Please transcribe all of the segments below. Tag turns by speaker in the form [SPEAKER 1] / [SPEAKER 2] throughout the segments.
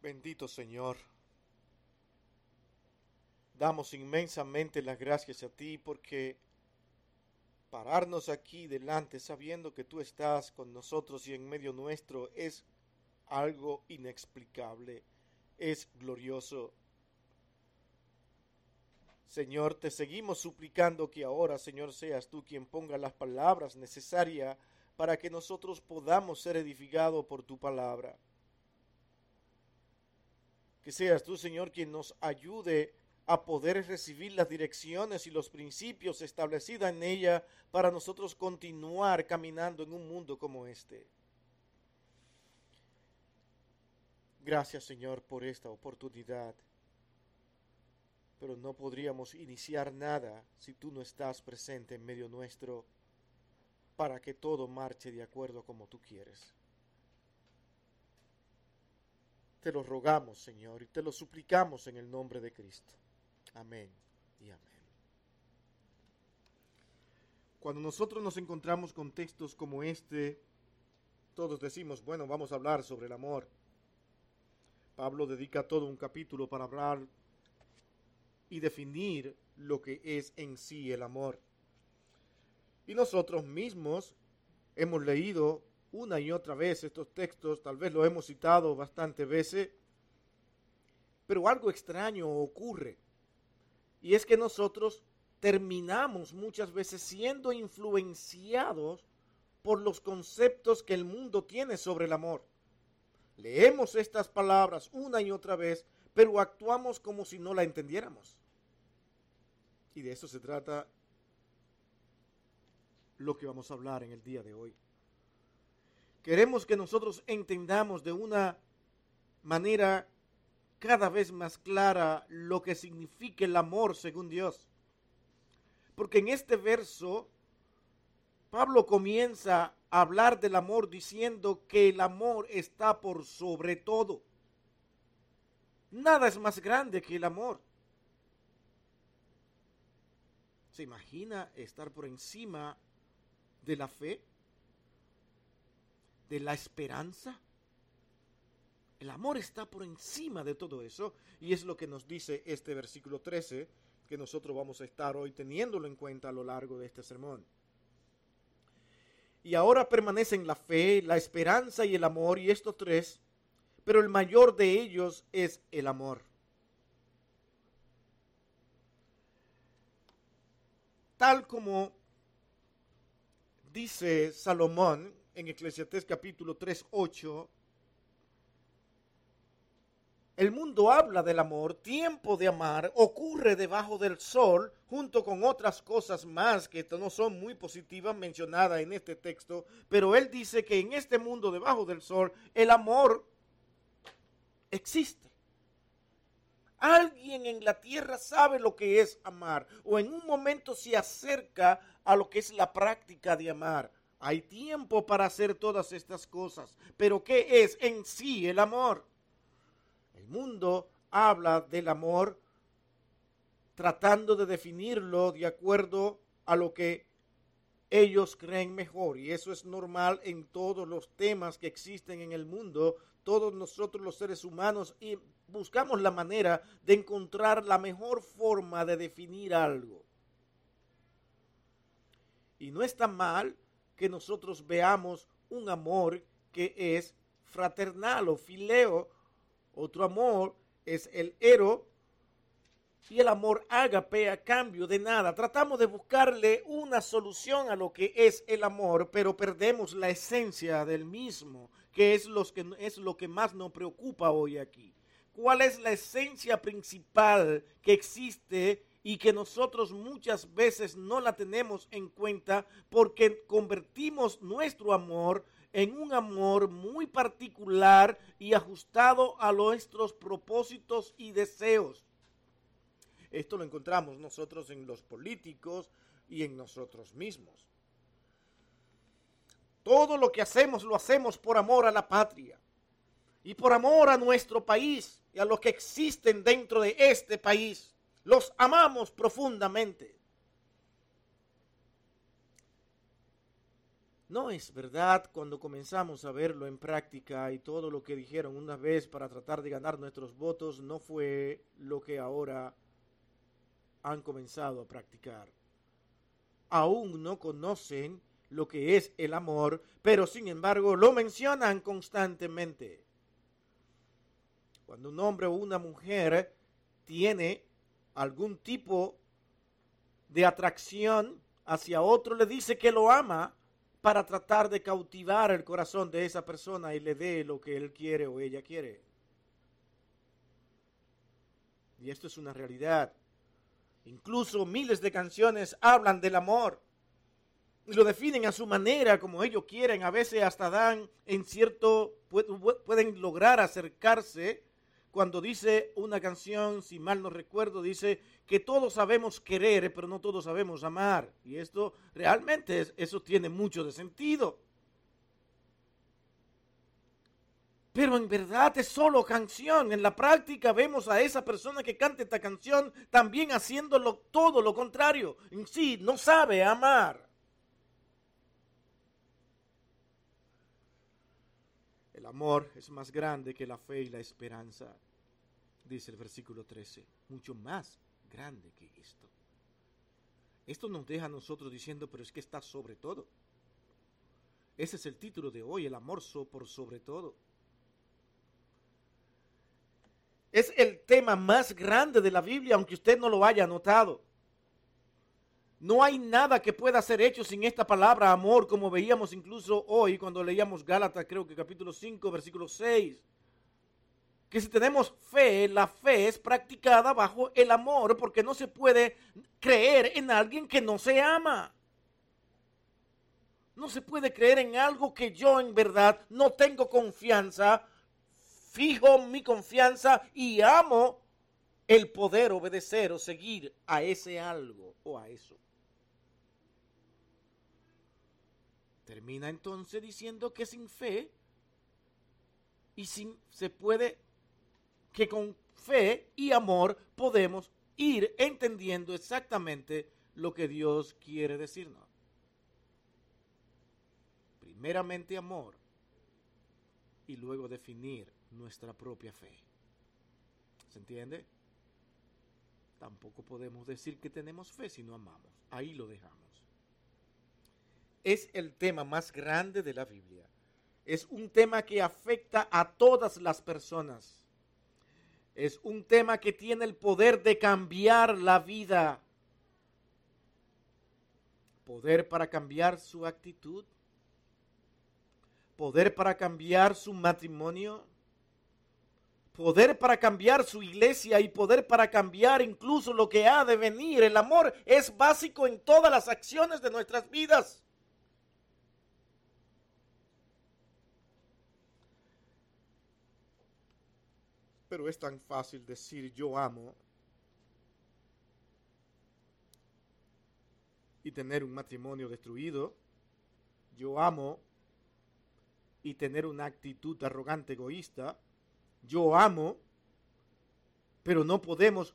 [SPEAKER 1] Bendito Señor, damos inmensamente las gracias a ti porque pararnos aquí delante sabiendo que tú estás con nosotros y en medio nuestro es algo inexplicable, es glorioso. Señor, te seguimos suplicando que ahora, Señor, seas tú quien ponga las palabras necesarias para que nosotros podamos ser edificados por tu palabra. Que seas tú, Señor, quien nos ayude a poder recibir las direcciones y los principios establecidos en ella para nosotros continuar caminando en un mundo como este. Gracias, Señor, por esta oportunidad. Pero no podríamos iniciar nada si tú no estás presente en medio nuestro para que todo marche de acuerdo como tú quieres. Te lo rogamos, Señor, y te lo suplicamos en el nombre de Cristo. Amén y amén. Cuando nosotros nos encontramos con textos como este, todos decimos, bueno, vamos a hablar sobre el amor. Pablo dedica todo un capítulo para hablar y definir lo que es en sí el amor. Y nosotros mismos hemos leído una y otra vez estos textos, tal vez lo hemos citado bastantes veces, pero algo extraño ocurre. Y es que nosotros terminamos muchas veces siendo influenciados por los conceptos que el mundo tiene sobre el amor. Leemos estas palabras una y otra vez, pero actuamos como si no la entendiéramos. Y de eso se trata lo que vamos a hablar en el día de hoy. Queremos que nosotros entendamos de una manera cada vez más clara lo que significa el amor según Dios. Porque en este verso, Pablo comienza a hablar del amor diciendo que el amor está por sobre todo. Nada es más grande que el amor. ¿Se imagina estar por encima de la fe? De la esperanza. El amor está por encima de todo eso y es lo que nos dice este versículo 13 que nosotros vamos a estar hoy teniéndolo en cuenta a lo largo de este sermón. Y ahora permanecen la fe, la esperanza y el amor y estos tres, pero el mayor de ellos es el amor. Tal como dice Salomón en Eclesiastés capítulo 3, 8, el mundo habla del amor, tiempo de amar, ocurre debajo del sol, junto con otras cosas más que no son muy positivas mencionadas en este texto, pero él dice que en este mundo debajo del sol el amor existe. Alguien en la tierra sabe lo que es amar o en un momento se acerca a lo que es la práctica de amar. Hay tiempo para hacer todas estas cosas. Pero ¿qué es en sí el amor? El mundo habla del amor tratando de definirlo de acuerdo a lo que ellos creen mejor. Y eso es normal en todos los temas que existen en el mundo. Todos nosotros los seres humanos y buscamos la manera de encontrar la mejor forma de definir algo. Y no está mal que nosotros veamos un amor que es fraternal o fileo. Otro amor es el ero y el amor ágape a cambio de nada. Tratamos de buscarle una solución a lo que es el amor, pero perdemos la esencia del mismo, que es, los que es lo que más nos preocupa hoy aquí. ¿Cuál es la esencia principal que existe y que nosotros muchas veces no la tenemos en cuenta porque convertimos nuestro amor en un amor muy particular y ajustado a nuestros propósitos y deseos. Esto lo encontramos nosotros en los políticos y en nosotros mismos. Todo lo que hacemos lo hacemos por amor a la patria y por amor a nuestro país y a los que existen dentro de este país. Los amamos profundamente. No es verdad cuando comenzamos a verlo en práctica y todo lo que dijeron una vez para tratar de ganar nuestros votos no fue lo que ahora han comenzado a practicar. Aún no conocen lo que es el amor, pero sin embargo lo mencionan constantemente. Cuando un hombre o una mujer tiene algún tipo de atracción hacia otro, le dice que lo ama para tratar de cautivar el corazón de esa persona y le dé lo que él quiere o ella quiere. Y esto es una realidad. Incluso miles de canciones hablan del amor y lo definen a su manera, como ellos quieren. A veces hasta dan en cierto, pueden lograr acercarse. Cuando dice una canción, si mal no recuerdo, dice que todos sabemos querer, pero no todos sabemos amar. Y esto realmente, eso tiene mucho de sentido. Pero en verdad es solo canción. En la práctica vemos a esa persona que canta esta canción también haciéndolo todo lo contrario. En sí, no sabe amar. Amor es más grande que la fe y la esperanza, dice el versículo 13. Mucho más grande que esto. Esto nos deja a nosotros diciendo, pero es que está sobre todo. Ese es el título de hoy, el amor por sobre todo. Es el tema más grande de la Biblia, aunque usted no lo haya notado. No hay nada que pueda ser hecho sin esta palabra amor, como veíamos incluso hoy cuando leíamos Gálatas, creo que capítulo 5, versículo 6 que si tenemos fe, la fe es practicada bajo el amor, porque no se puede creer en alguien que no se ama. No se puede creer en algo que yo en verdad no tengo confianza, fijo mi confianza y amo el poder obedecer o seguir a ese algo o a eso. Termina entonces diciendo que sin fe y sin se puede que con fe y amor podemos ir entendiendo exactamente lo que Dios quiere decirnos. Primeramente amor y luego definir nuestra propia fe. ¿Se entiende? Tampoco podemos decir que tenemos fe si no amamos. Ahí lo dejamos. Es el tema más grande de la Biblia. Es un tema que afecta a todas las personas es un tema que tiene el poder de cambiar la vida. Poder para cambiar su actitud. Poder para cambiar su matrimonio. Poder para cambiar su iglesia y poder para cambiar incluso lo que ha de venir. El amor es básico en todas las acciones de nuestras vidas. Pero es tan fácil decir yo amo y tener un matrimonio destruido. Yo amo y tener una actitud arrogante, egoísta. Yo amo, pero no podemos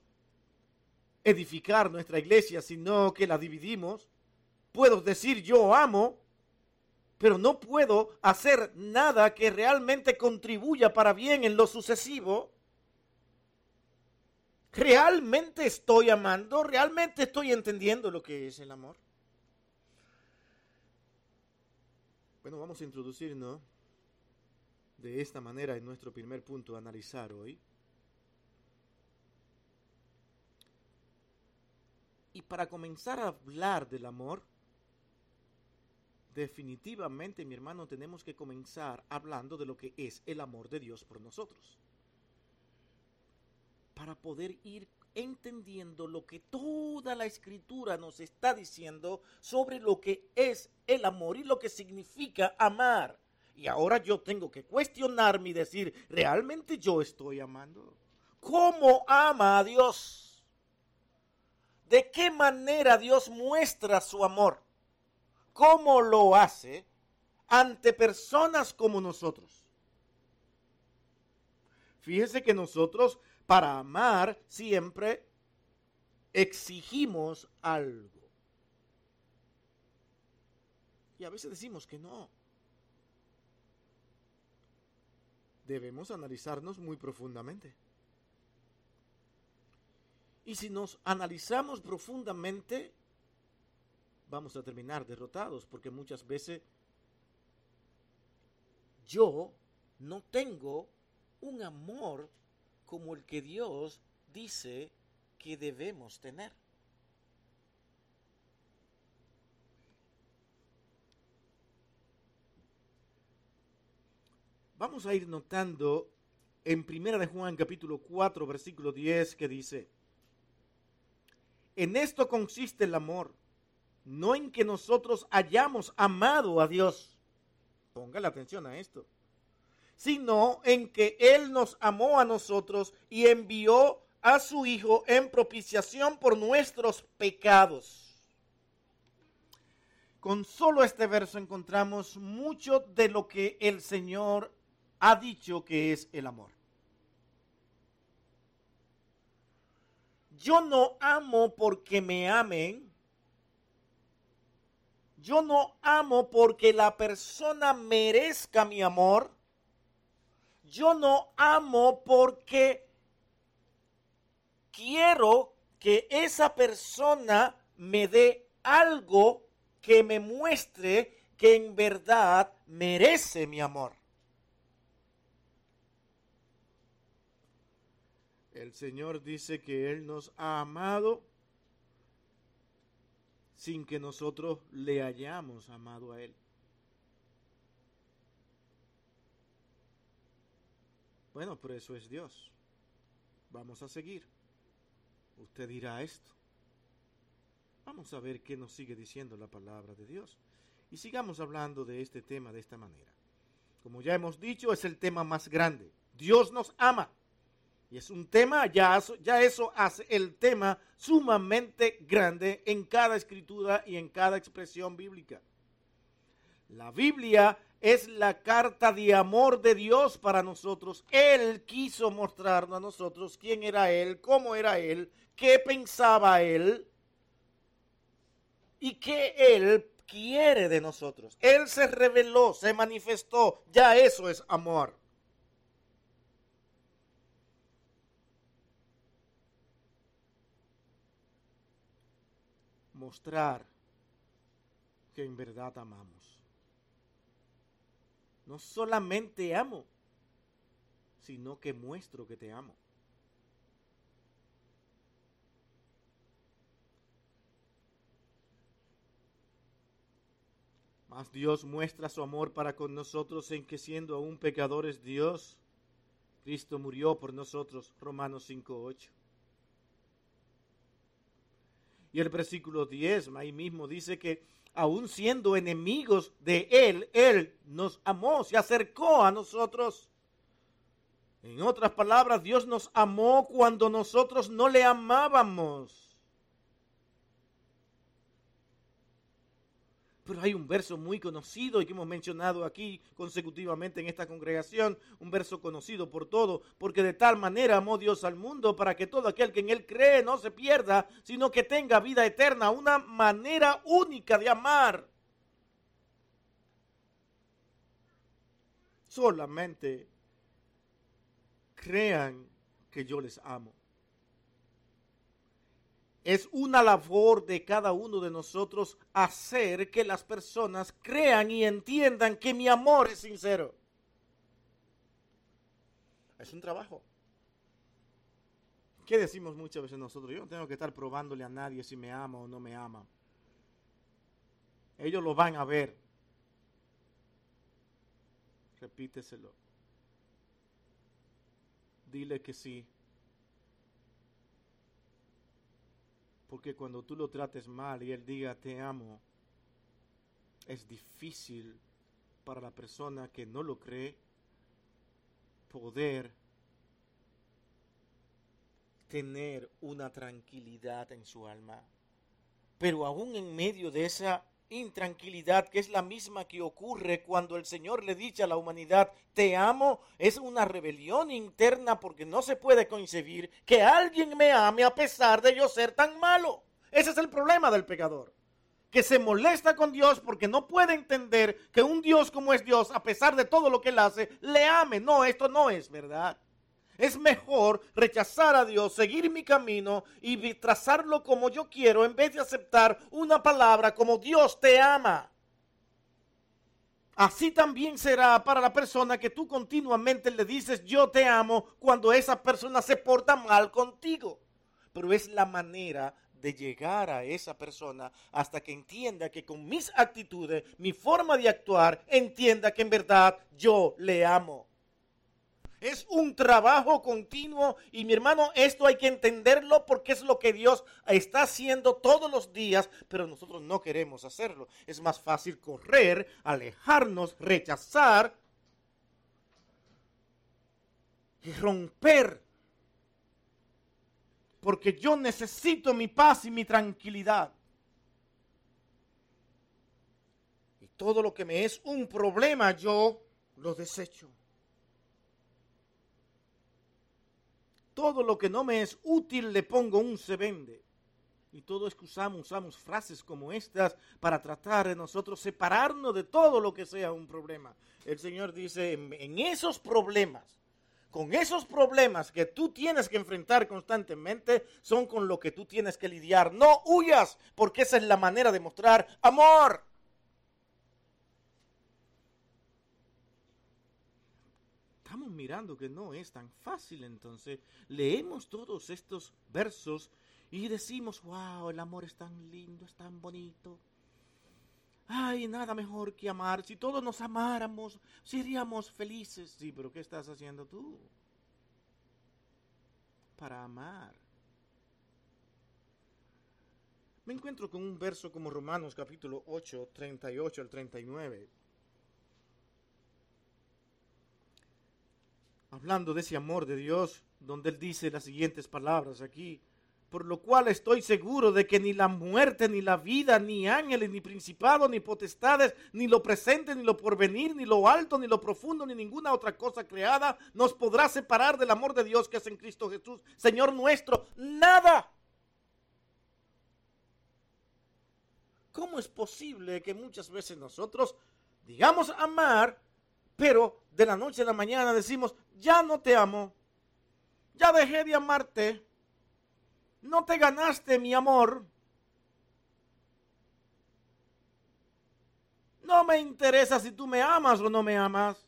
[SPEAKER 1] edificar nuestra iglesia, sino que la dividimos. Puedo decir yo amo, pero no puedo hacer nada que realmente contribuya para bien en lo sucesivo. ¿Realmente estoy amando? ¿Realmente estoy entendiendo lo que es el amor? Bueno, vamos a introducirnos de esta manera en nuestro primer punto a analizar hoy. Y para comenzar a hablar del amor, definitivamente, mi hermano, tenemos que comenzar hablando de lo que es el amor de Dios por nosotros para poder ir entendiendo lo que toda la escritura nos está diciendo sobre lo que es el amor y lo que significa amar. Y ahora yo tengo que cuestionarme y decir, ¿realmente yo estoy amando? ¿Cómo ama a Dios? ¿De qué manera Dios muestra su amor? ¿Cómo lo hace ante personas como nosotros? Fíjese que nosotros para amar siempre exigimos algo. Y a veces decimos que no. Debemos analizarnos muy profundamente. Y si nos analizamos profundamente, vamos a terminar derrotados, porque muchas veces yo no tengo un amor como el que Dios dice que debemos tener. Vamos a ir notando en Primera de Juan capítulo 4 versículo 10 que dice, en esto consiste el amor, no en que nosotros hayamos amado a Dios, ponga la atención a esto, sino en que Él nos amó a nosotros y envió a su Hijo en propiciación por nuestros pecados. Con solo este verso encontramos mucho de lo que el Señor ha dicho que es el amor. Yo no amo porque me amen. Yo no amo porque la persona merezca mi amor. Yo no amo porque quiero que esa persona me dé algo que me muestre que en verdad merece mi amor. El Señor dice que Él nos ha amado sin que nosotros le hayamos amado a Él. Bueno, pero eso es Dios. Vamos a seguir. Usted dirá esto. Vamos a ver qué nos sigue diciendo la palabra de Dios. Y sigamos hablando de este tema de esta manera. Como ya hemos dicho, es el tema más grande. Dios nos ama. Y es un tema, ya, ya eso hace el tema sumamente grande en cada escritura y en cada expresión bíblica. La Biblia es la carta de amor de Dios para nosotros. Él quiso mostrarnos a nosotros quién era Él, cómo era Él, qué pensaba Él y qué Él quiere de nosotros. Él se reveló, se manifestó. Ya eso es amor. mostrar que en verdad amamos. No solamente amo, sino que muestro que te amo. Mas Dios muestra su amor para con nosotros en que siendo aún pecadores Dios, Cristo murió por nosotros, Romanos 5.8. Y el versículo 10 ahí mismo dice que aún siendo enemigos de Él, Él nos amó, se acercó a nosotros. En otras palabras, Dios nos amó cuando nosotros no le amábamos. Pero hay un verso muy conocido y que hemos mencionado aquí consecutivamente en esta congregación, un verso conocido por todo, porque de tal manera amó Dios al mundo para que todo aquel que en él cree no se pierda, sino que tenga vida eterna, una manera única de amar. Solamente crean que yo les amo. Es una labor de cada uno de nosotros hacer que las personas crean y entiendan que mi amor es sincero. Es un trabajo. ¿Qué decimos muchas veces nosotros? Yo no tengo que estar probándole a nadie si me ama o no me ama. Ellos lo van a ver. Repíteselo. Dile que sí. Porque cuando tú lo trates mal y él diga te amo, es difícil para la persona que no lo cree poder tener una tranquilidad en su alma. Pero aún en medio de esa intranquilidad que es la misma que ocurre cuando el Señor le dice a la humanidad, te amo, es una rebelión interna porque no se puede concebir que alguien me ame a pesar de yo ser tan malo. Ese es el problema del pecador. que se molesta con Dios porque no puede entender que un Dios como es Dios, a pesar de todo lo que él hace, le ame. No, esto no es verdad. Es mejor rechazar a Dios, seguir mi camino y trazarlo como yo quiero en vez de aceptar una palabra como Dios te ama. Así también será para la persona que tú continuamente le dices yo te amo cuando esa persona se porta mal contigo. Pero es la manera de llegar a esa persona hasta que entienda que con mis actitudes, mi forma de actuar, entienda que en verdad yo le amo. Es un trabajo continuo y mi hermano, esto hay que entenderlo porque es lo que Dios está haciendo todos los días, pero nosotros no queremos hacerlo. Es más fácil correr, alejarnos, rechazar y romper. Porque yo necesito mi paz y mi tranquilidad. Y todo lo que me es un problema yo lo desecho. Todo lo que no me es útil le pongo un se vende. Y todo es que usamos, usamos frases como estas para tratar de nosotros separarnos de todo lo que sea un problema. El Señor dice, en, en esos problemas, con esos problemas que tú tienes que enfrentar constantemente, son con lo que tú tienes que lidiar. No huyas, porque esa es la manera de mostrar amor. Estamos mirando que no es tan fácil, entonces leemos todos estos versos y decimos, wow, el amor es tan lindo, es tan bonito. Ay, nada mejor que amar. Si todos nos amáramos, seríamos felices. Sí, pero ¿qué estás haciendo tú? Para amar. Me encuentro con un verso como Romanos capítulo 8, 38 al 39. Hablando de ese amor de Dios, donde Él dice las siguientes palabras aquí, por lo cual estoy seguro de que ni la muerte, ni la vida, ni ángeles, ni principados, ni potestades, ni lo presente, ni lo porvenir, ni lo alto, ni lo profundo, ni ninguna otra cosa creada nos podrá separar del amor de Dios que es en Cristo Jesús, Señor nuestro. Nada. ¿Cómo es posible que muchas veces nosotros digamos amar, pero de la noche a la mañana decimos, ya no te amo, ya dejé de amarte, no te ganaste mi amor, no me interesa si tú me amas o no me amas.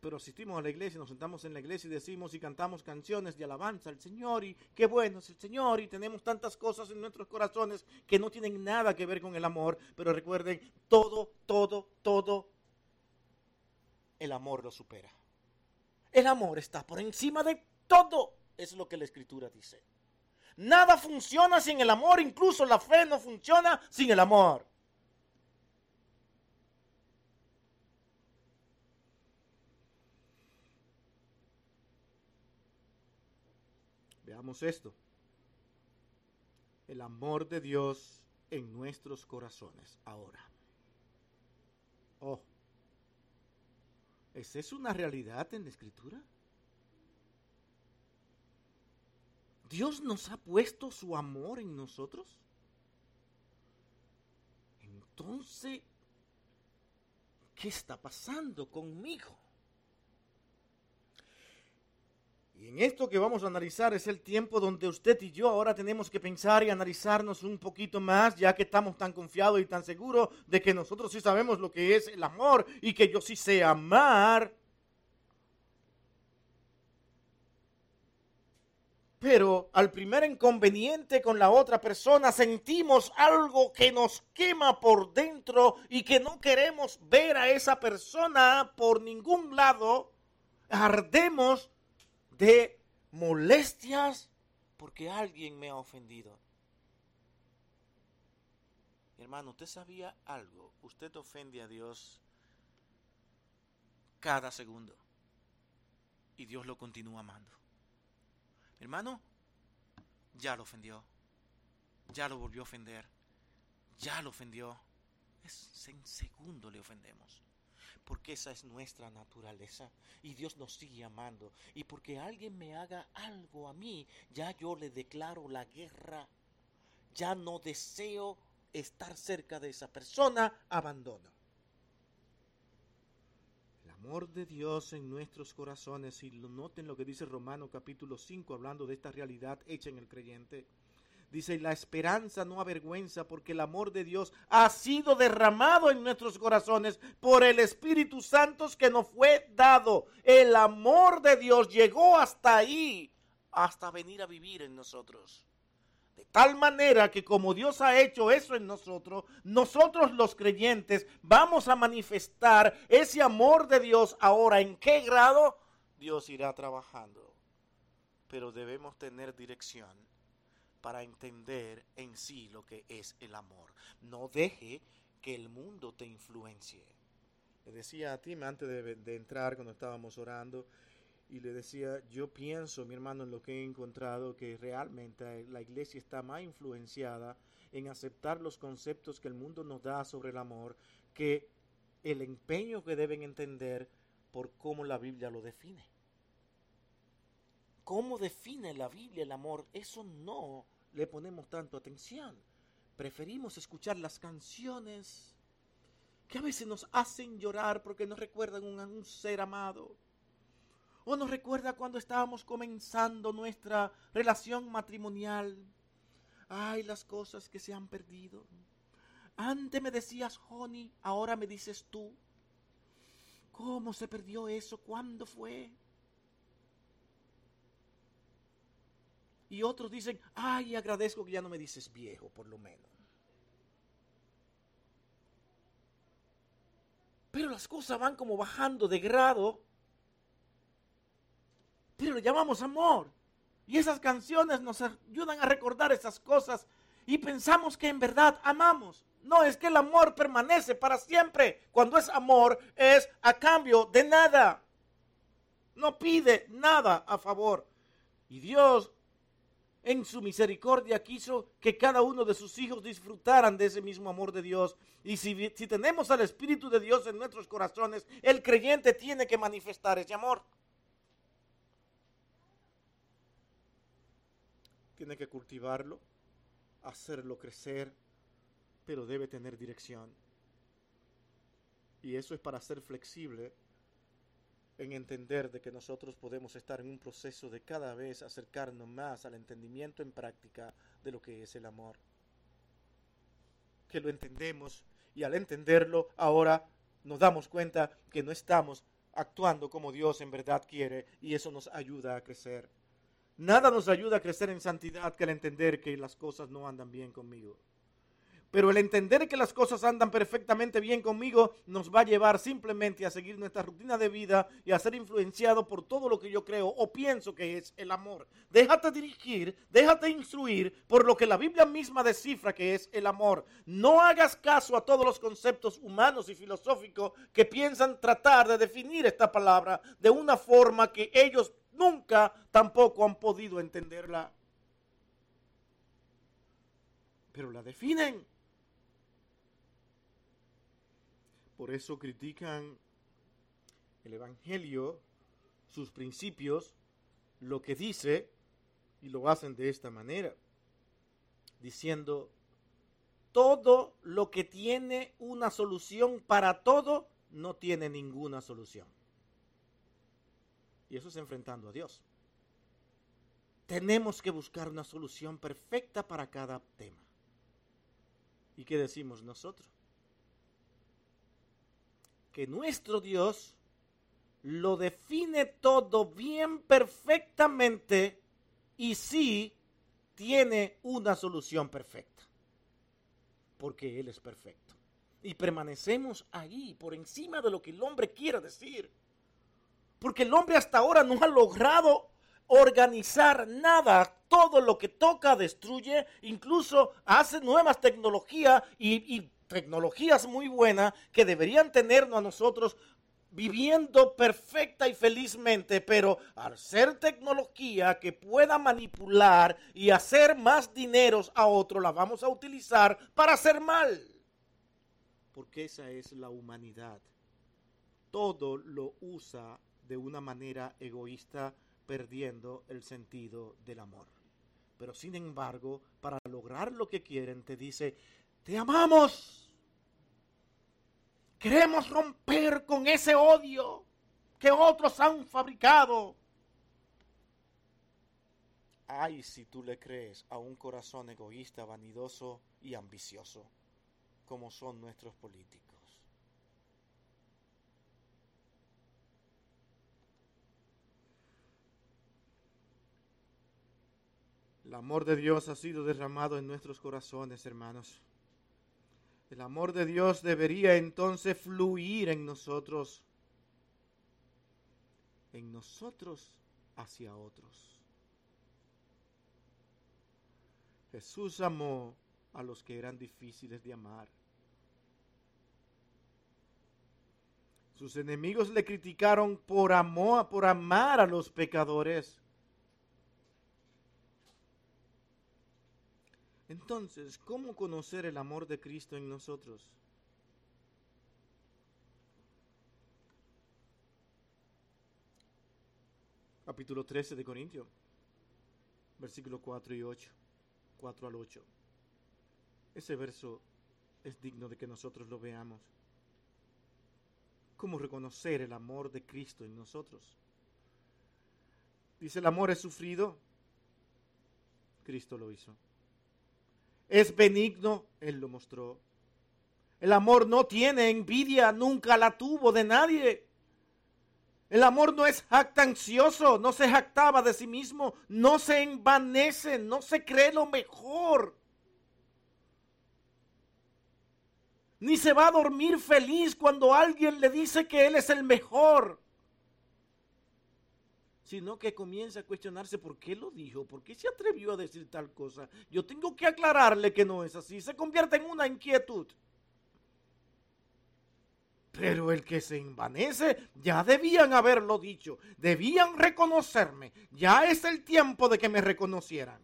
[SPEAKER 1] Pero asistimos a la iglesia, nos sentamos en la iglesia y decimos y cantamos canciones de alabanza al Señor y qué bueno es el Señor y tenemos tantas cosas en nuestros corazones que no tienen nada que ver con el amor, pero recuerden, todo, todo, amor lo supera. El amor está por encima de todo, es lo que la escritura dice. Nada funciona sin el amor, incluso la fe no funciona sin el amor. Veamos esto. El amor de Dios en nuestros corazones ahora. Oh, ¿Esa es una realidad en la escritura? ¿Dios nos ha puesto su amor en nosotros? Entonces, ¿qué está pasando conmigo? Y en esto que vamos a analizar es el tiempo donde usted y yo ahora tenemos que pensar y analizarnos un poquito más, ya que estamos tan confiados y tan seguros de que nosotros sí sabemos lo que es el amor y que yo sí sé amar. Pero al primer inconveniente con la otra persona sentimos algo que nos quema por dentro y que no queremos ver a esa persona por ningún lado. Ardemos de molestias porque alguien me ha ofendido. hermano, ¿usted sabía algo? Usted ofende a Dios cada segundo y Dios lo continúa amando. hermano, ya lo ofendió, ya lo volvió a ofender, ya lo ofendió. Es en segundo le ofendemos porque esa es nuestra naturaleza y Dios nos sigue amando. Y porque alguien me haga algo a mí, ya yo le declaro la guerra. ya no deseo estar cerca de esa persona, abandono. El amor de Dios en nuestros corazones, y noten lo que dice Romano capítulo 5, hablando de esta realidad hecha en el creyente, Dice, la esperanza no avergüenza porque el amor de Dios ha sido derramado en nuestros corazones por el Espíritu Santo que nos fue dado. El amor de Dios llegó hasta ahí, hasta venir a vivir en nosotros. De tal manera que como Dios ha hecho eso en nosotros, nosotros los creyentes vamos a manifestar ese amor de Dios ahora. ¿En qué grado? Dios irá trabajando. Pero debemos tener dirección para entender en sí lo que es el amor. No deje que el mundo te influencie. Le decía a Tim antes de, de, entrar cuando estábamos orando y le decía, yo pienso, mi hermano, en lo que he encontrado, que realmente la iglesia está más influenciada en aceptar los conceptos que el mundo nos da sobre el amor que el empeño que deben entender por cómo la Biblia lo define cómo define la Biblia el amor, eso no le ponemos tanto atención. Preferimos escuchar las canciones que a veces nos hacen llorar porque nos recuerdan un, un ser amado. O nos recuerda cuando estábamos comenzando nuestra relación matrimonial. Ay, las cosas que se han perdido. Antes me decías Honey, ahora me dices tú. ¿Cómo se perdió eso? ¿Cuándo fue? Y otros dicen, ay, agradezco que ya no me dices viejo, por lo menos. Pero las cosas van como bajando de grado. Pero le llamamos amor. Y esas canciones nos ayudan a recordar esas cosas. Y pensamos que en verdad amamos. No, es que el amor permanece para siempre. Cuando es amor es a cambio de nada. No pide nada a favor. Y Dios en su misericordia quiso que cada uno de sus hijos disfrutaran de ese mismo amor de Dios. Y si, si, tenemos al Espíritu de Dios en nuestros corazones, el creyente tiene que manifestar ese amor. Tiene que cultivarlo, hacerlo crecer, pero debe tener dirección. Y eso es para ser flexible en entender de que nosotros podemos estar en un proceso de cada vez acercarnos más al entendimiento en práctica de lo que es el amor. Que lo entendemos y al entenderlo ahora nos damos cuenta que no estamos actuando como Dios en verdad quiere y eso nos ayuda a crecer. Nada nos ayuda a crecer en santidad que al entender que las cosas no andan bien conmigo. Pero el entender que las cosas andan perfectamente bien conmigo nos va a llevar simplemente a seguir nuestra rutina de vida y a ser influenciado por todo lo que yo creo o pienso que es el amor. Déjate dirigir, déjate instruir por lo que la Biblia misma descifra que es el amor. No hagas caso a todos los conceptos humanos y filosóficos que piensan tratar de definir esta palabra de una forma que ellos nunca tampoco han podido entenderla. Pero la definen Por eso critican el Evangelio, sus principios, lo que dice, y lo hacen de esta manera, diciendo, todo lo que tiene una solución para todo, no tiene ninguna solución. Y eso es enfrentando a Dios. Tenemos que buscar una solución perfecta para cada tema. ¿Y qué decimos nosotros? Que nuestro Dios lo define todo bien perfectamente y sí tiene una solución perfecta. Porque Él es perfecto. Y permanecemos ahí por encima de lo que el hombre quiera decir. Porque el hombre hasta ahora no ha logrado organizar nada. Todo lo que toca destruye, incluso hace nuevas tecnologías y tecnologías muy buenas que deberían tenernos a nosotros viviendo perfecta y felizmente, pero al ser tecnología que pueda manipular y hacer más dineros a otro, la vamos a utilizar para hacer mal. Porque esa es la humanidad. Todo lo usa de una manera egoísta, perdiendo el sentido del amor. pero sin embargo, para lograr lo que quieren, te dice, te amamos. Queremos romper con ese odio que otros han fabricado. Ay, si tú le crees a un corazón egoísta, vanidoso y ambicioso, como son nuestros políticos. El amor de Dios ha sido derramado en nuestros corazones, hermanos. El amor de Dios debería entonces fluir en nosotros, en nosotros hacia otros. Jesús amó a los que eran difíciles de amar. Sus enemigos le criticaron por amor, por amar a los pecadores. Entonces, ¿cómo conocer el amor de Cristo en nosotros? Capítulo 13 de Corintios, versículos 4 y 8, 4 al 8. Ese verso es digno de que nosotros lo veamos. ¿Cómo reconocer el amor de Cristo en nosotros? Dice, el amor es sufrido. Cristo lo hizo es benigno, Él lo mostró. El amor no tiene envidia, nunca la tuvo de nadie. El amor no es jactancioso, no se jactaba de sí mismo, no se envanece, no se cree lo mejor. Ni se va a dormir feliz cuando alguien le dice que él es el mejor sino que comienza a cuestionarse por qué lo dijo, por qué se atrevió a decir tal cosa. Yo tengo que aclararle que no es así. Se convierte en una inquietud. Pero el que se envanece, ya debían haberlo dicho, debían reconocerme, ya es el tiempo de que me reconocieran.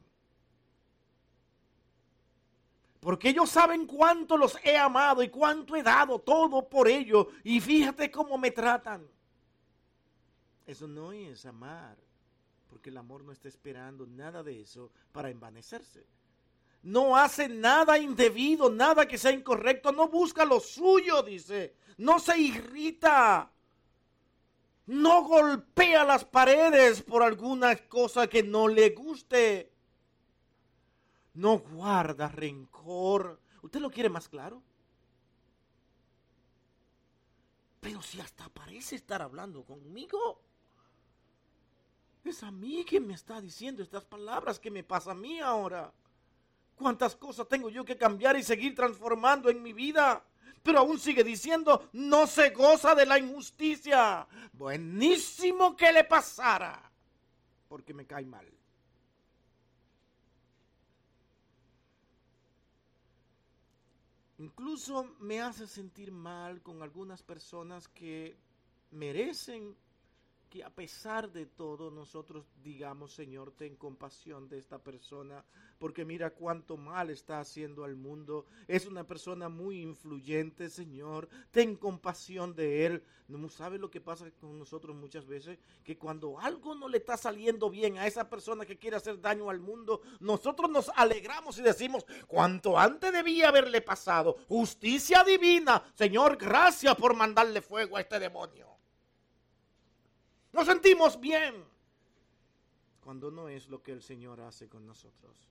[SPEAKER 1] Porque ellos saben cuánto los he amado y cuánto he dado todo por ellos. Y fíjate cómo me tratan. Eso no es amar, porque el amor no está esperando nada de eso para envanecerse. No hace nada indebido, nada que sea incorrecto, no busca lo suyo, dice. No se irrita. No golpea las paredes por alguna cosa que no le guste. No guarda rencor. ¿Usted lo quiere más claro? Pero si hasta parece estar hablando conmigo. Es a mí que me está diciendo estas palabras que me pasa a mí ahora. ¿Cuántas cosas tengo yo que cambiar y seguir transformando en mi vida? Pero aún sigue diciendo, no se goza de la injusticia. Buenísimo que le pasara, porque me cae mal. Incluso me hace sentir mal con algunas personas que merecen que a pesar de todo nosotros digamos, Señor, ten compasión de esta persona, porque mira cuánto mal está haciendo al mundo. Es una persona muy influyente, Señor, ten compasión de él. ¿No sabe lo que pasa con nosotros muchas veces? Que cuando algo no le está saliendo bien a esa persona que quiere hacer daño al mundo, nosotros nos alegramos y decimos, cuanto antes debía haberle pasado, justicia divina, Señor, gracias por mandarle fuego a este demonio. Nos sentimos bien. Cuando no es lo que el Señor hace con nosotros.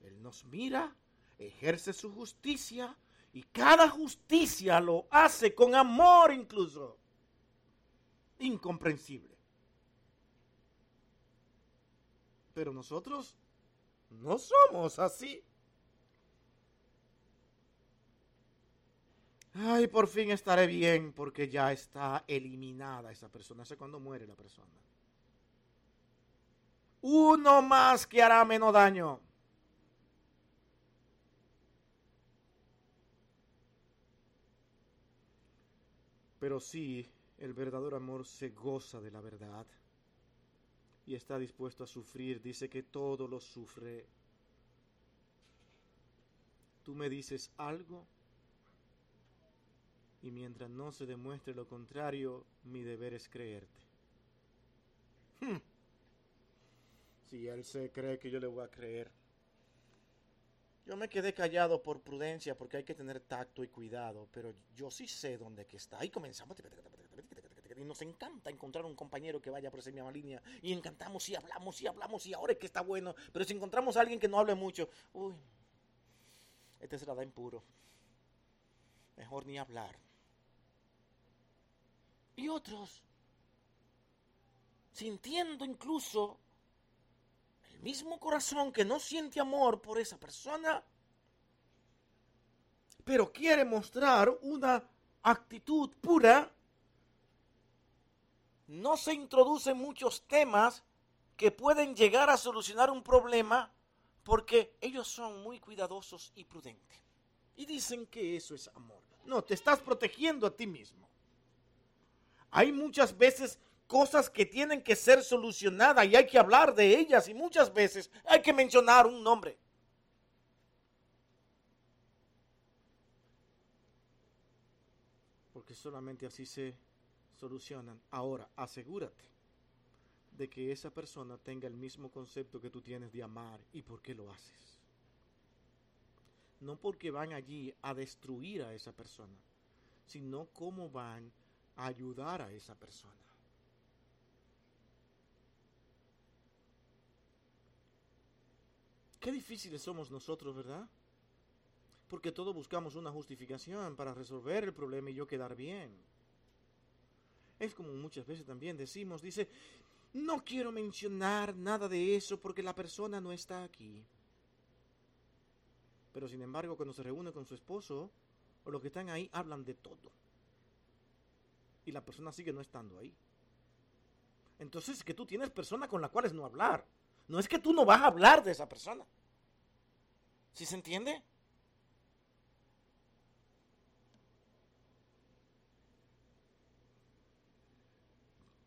[SPEAKER 1] Él nos mira, ejerce su justicia y cada justicia lo hace con amor incluso. Incomprensible. Pero nosotros no somos así. Ay, por fin estaré bien porque ya está eliminada esa persona. Sé cuando muere la persona. Uno más que hará menos daño. Pero sí, el verdadero amor se goza de la verdad y está dispuesto a sufrir. Dice que todo lo sufre. Tú me dices algo y mientras no se demuestre lo contrario, mi deber es creerte. Hmm. Si él se cree que yo le voy a creer. Yo me quedé callado por prudencia porque hay que tener tacto y cuidado, pero yo sí sé dónde que está. Ahí comenzamos. Y nos encanta encontrar un compañero que vaya por esa misma línea. Y encantamos y hablamos y hablamos y ahora es que está bueno. Pero si encontramos a alguien que no hable mucho, uy, este se la da impuro. Mejor ni hablar. Y otros, sintiendo incluso el mismo corazón que no siente amor por esa persona, pero quiere mostrar una actitud pura, no se introducen muchos temas que pueden llegar a solucionar un problema porque ellos son muy cuidadosos y prudentes. Y dicen que eso es amor. No, te estás protegiendo a ti mismo. Hay muchas veces cosas que tienen que ser solucionadas y hay que hablar de ellas y muchas veces hay que mencionar un nombre. Porque solamente así se solucionan. Ahora, asegúrate de que esa persona tenga el mismo concepto que tú tienes de amar y por qué lo haces. No porque van allí a destruir a esa persona, sino cómo van ayudar a esa persona. Qué difíciles somos nosotros, ¿verdad? Porque todos buscamos una justificación para resolver el problema y yo quedar bien. Es como muchas veces también decimos, dice, no quiero mencionar nada de eso porque la persona no está aquí. Pero sin embargo, cuando se reúne con su esposo o los que están ahí, hablan de todo. Y la persona sigue no estando ahí. Entonces es que tú tienes personas con las cuales no hablar. No es que tú no vas a hablar de esa persona. ¿Sí se entiende?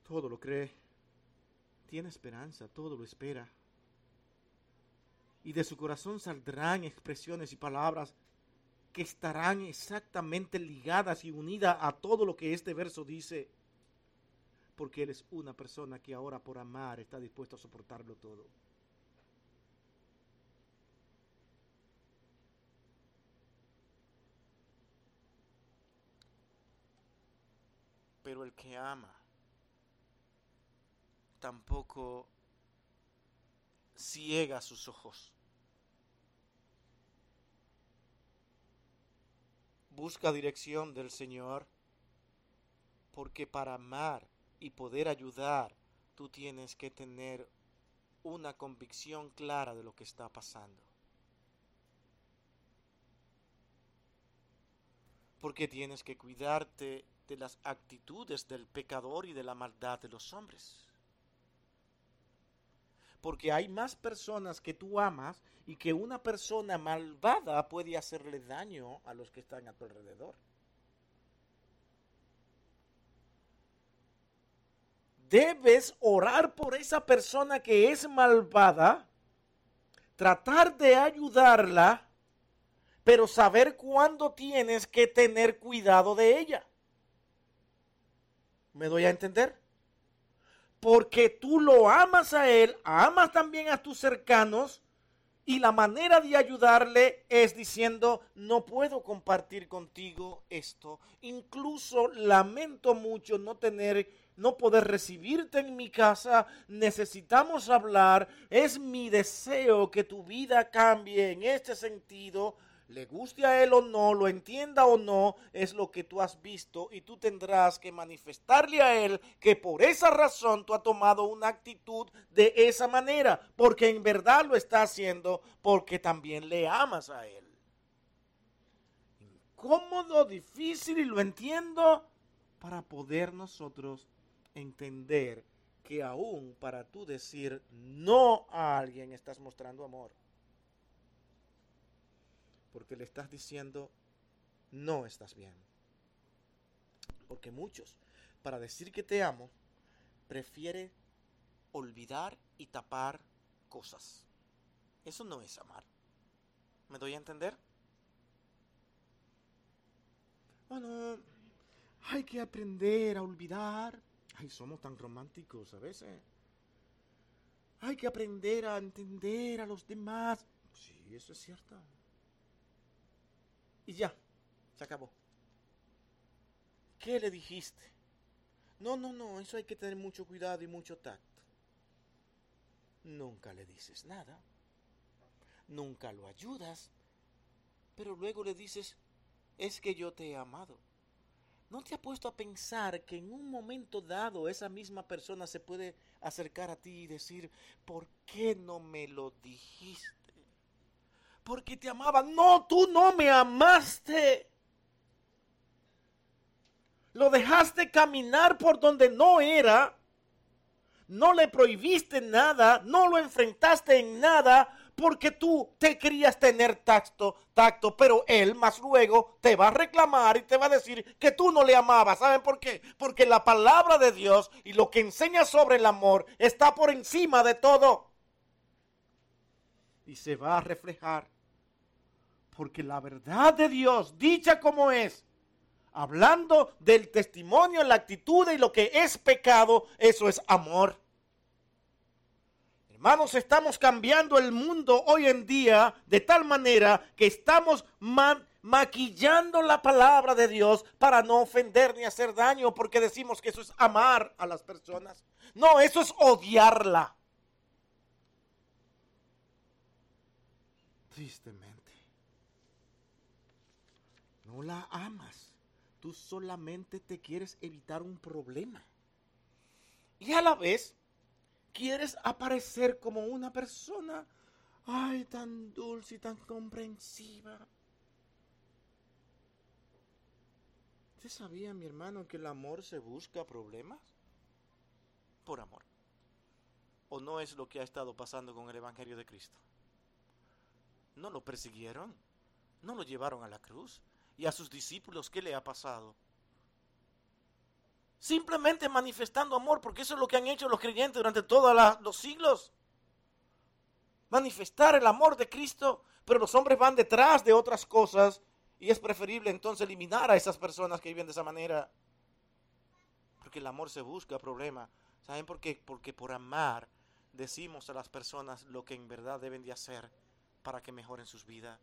[SPEAKER 1] Todo lo cree tiene esperanza, todo lo espera. Y de su corazón saldrán expresiones y palabras que estarán exactamente ligadas y unidas a todo lo que este verso dice, porque Él es una persona que ahora por amar está dispuesto a soportarlo todo. Pero el que ama tampoco ciega sus ojos. Busca dirección del Señor, porque para amar y poder ayudar, tú tienes que tener una convicción clara de lo que está pasando. Porque tienes que cuidarte de las actitudes del pecador y de la maldad de los hombres porque hay más personas que tú amas y que una persona malvada puede hacerle daño a los que están a tu alrededor. Debes orar por esa persona que es malvada, tratar de ayudarla, pero saber cuándo tienes que tener cuidado de ella. ¿Me doy a entender? Porque tú lo amas a Él, amas también a tus cercanos, y la manera de ayudarle es diciendo, no puedo compartir contigo esto. Incluso lamento mucho no tener, no poder recibirte en mi casa. Necesitamos hablar. Es mi deseo que tu vida cambie en este sentido le guste a él o no, lo entienda o no, es lo que tú has visto y tú tendrás que manifestarle a él que por esa razón tú has tomado una actitud de esa manera, porque en verdad lo está haciendo porque también le amas a él. Incómodo, difícil y lo entiendo para poder nosotros entender que aún para tú decir no a alguien estás mostrando amor porque le estás diciendo, no estás bien. Porque muchos, para decir que te amo, prefiere olvidar y tapar cosas. Eso no es amar. ¿Me doy a entender? Bueno, hay que aprender a olvidar. Ay, somos tan románticos a veces. hay que aprender a entender a los demás. Sí, eso es cierto. Y ya, se acabó. ¿Qué le dijiste? No, no, no, eso hay que tener mucho cuidado y mucho tacto. Nunca le dices nada. Nunca lo ayudas. Pero luego le dices, es que yo te he amado. ¿No te ha puesto a pensar que en un momento dado esa misma persona se puede acercar a ti y decir, ¿por qué no me lo dijiste? Porque te amaba. No, tú no me amaste. Lo dejaste caminar por donde no era. No le prohibiste nada, no lo enfrentaste en nada, porque tú te querías tener tacto, tacto, pero él más luego te va a reclamar y te va a decir que tú no le amabas. ¿Saben por qué? Porque la palabra de Dios y lo que enseña sobre el amor está por encima de todo. Y se va a reflejar. Porque la verdad de Dios, dicha como es, hablando del testimonio, la actitud y lo que es pecado, eso es amor. Hermanos, estamos cambiando el mundo hoy en día de tal manera que estamos maquillando la palabra de Dios para no ofender ni hacer daño, porque decimos que eso es amar a las personas. No, eso es odiarla. Tristemente. No la amas. Tú solamente te quieres evitar un problema. Y a la vez quieres aparecer como una persona, ay, tan dulce y tan comprensiva. ¿Usted sabía, mi hermano, que el amor se busca problemas? Por amor. ¿O no es lo que ha estado pasando con el Evangelio de Cristo? No lo persiguieron, no lo llevaron a la cruz. ¿Y a sus discípulos qué le ha pasado? Simplemente manifestando amor, porque eso es lo que han hecho los creyentes durante todos los siglos. Manifestar el amor de Cristo, pero los hombres van detrás de otras cosas y es preferible entonces eliminar a esas personas que viven de esa manera. Porque el amor se busca problema. ¿Saben por qué? Porque por amar decimos a las personas lo que en verdad deben de hacer para que mejoren sus vidas.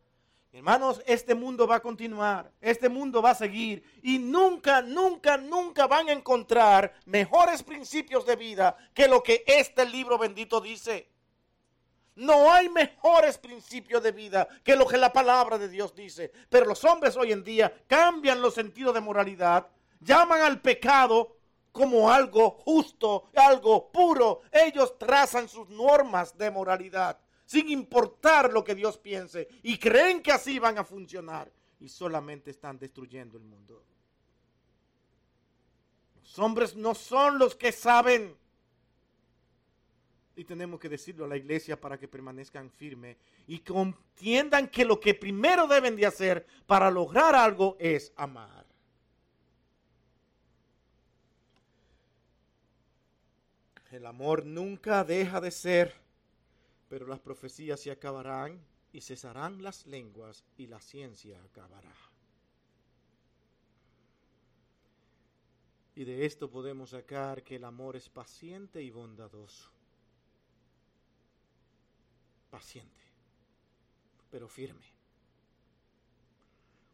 [SPEAKER 1] Hermanos, este mundo va a continuar, este mundo va a seguir y nunca, nunca, nunca van a encontrar mejores principios de vida que lo que este libro bendito dice. No hay mejores principios de vida que lo que la palabra de Dios dice. Pero los hombres hoy en día cambian los sentidos de moralidad, llaman al pecado como algo justo, algo puro. Ellos trazan sus normas de moralidad sin importar lo que Dios piense, y creen que así van a funcionar, y solamente están destruyendo el mundo. Los hombres no son los que saben. Y tenemos que decirlo a la iglesia para que permanezcan firmes y entiendan que lo que primero deben de hacer para lograr algo es amar. El amor nunca deja de ser pero las profecías se acabarán y cesarán las lenguas y la ciencia acabará. Y de esto podemos sacar que el amor es paciente y bondadoso. Paciente, pero firme.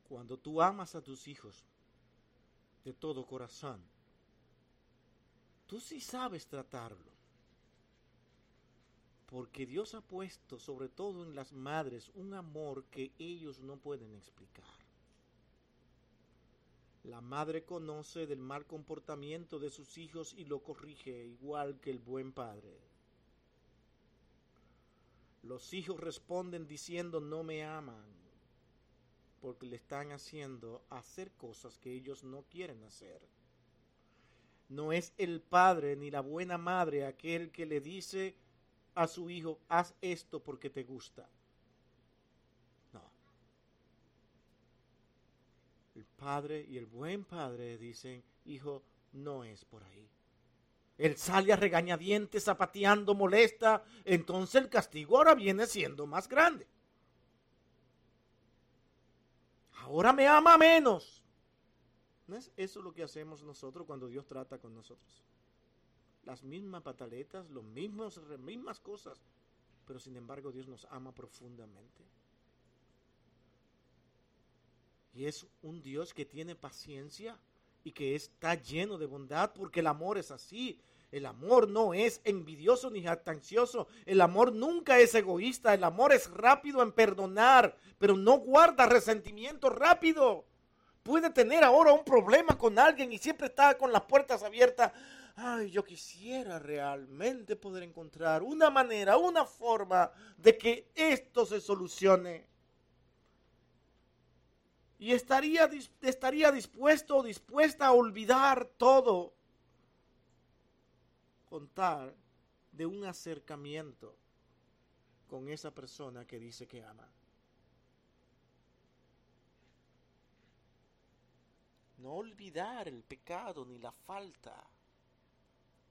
[SPEAKER 1] Cuando tú amas a tus hijos de todo corazón, tú sí sabes tratarlo porque Dios ha puesto sobre todo en las madres un amor que ellos no pueden explicar. La madre conoce del mal comportamiento de sus hijos y lo corrige igual que el buen padre. Los hijos responden diciendo no me aman porque le están haciendo hacer cosas que ellos no quieren hacer. No es el padre ni la buena madre aquel que le dice a su hijo, haz esto porque te gusta. No. El padre y el buen padre dicen, hijo, no es por ahí. Él sale a regañadientes, zapateando, molesta, entonces el castigo ahora viene siendo más grande. Ahora me ama menos. ¿No es eso lo que hacemos nosotros cuando Dios trata con nosotros? Las mismas pataletas, los mismos, las mismas cosas, pero sin embargo Dios nos ama profundamente. Y es un Dios que tiene paciencia y que está lleno de bondad porque el amor es así. El amor no es envidioso ni jactancioso. El amor nunca es egoísta. El amor es rápido en perdonar, pero no guarda resentimiento rápido. Puede tener ahora un problema con alguien y siempre está con las puertas abiertas. Ay, yo quisiera realmente poder encontrar una manera, una forma de que esto se solucione. Y estaría, estaría dispuesto o dispuesta a olvidar todo contar de un acercamiento con esa persona que dice que ama. No olvidar el pecado ni la falta,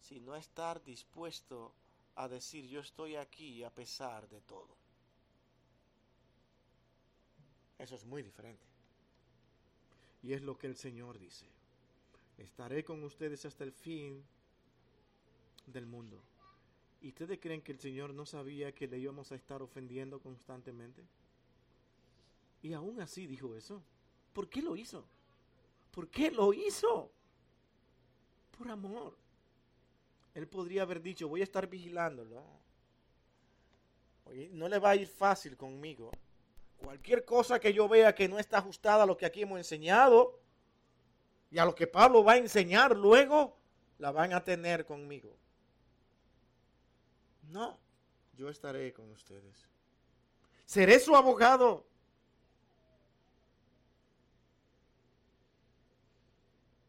[SPEAKER 1] sino estar dispuesto a decir yo estoy aquí a pesar de todo. Eso es muy diferente. Y es lo que el Señor dice. Estaré con ustedes hasta el fin del mundo. ¿Y ustedes creen que el Señor no sabía que le íbamos a estar ofendiendo constantemente? Y aún así dijo eso. ¿Por qué lo hizo? ¿Por qué lo hizo? Por amor. Él podría haber dicho, voy a estar vigilándolo. No le va a ir fácil conmigo. Cualquier cosa que yo vea que no está ajustada a lo que aquí hemos enseñado y a lo que Pablo va a enseñar luego, la van a tener conmigo. No, yo estaré con ustedes. Seré su abogado.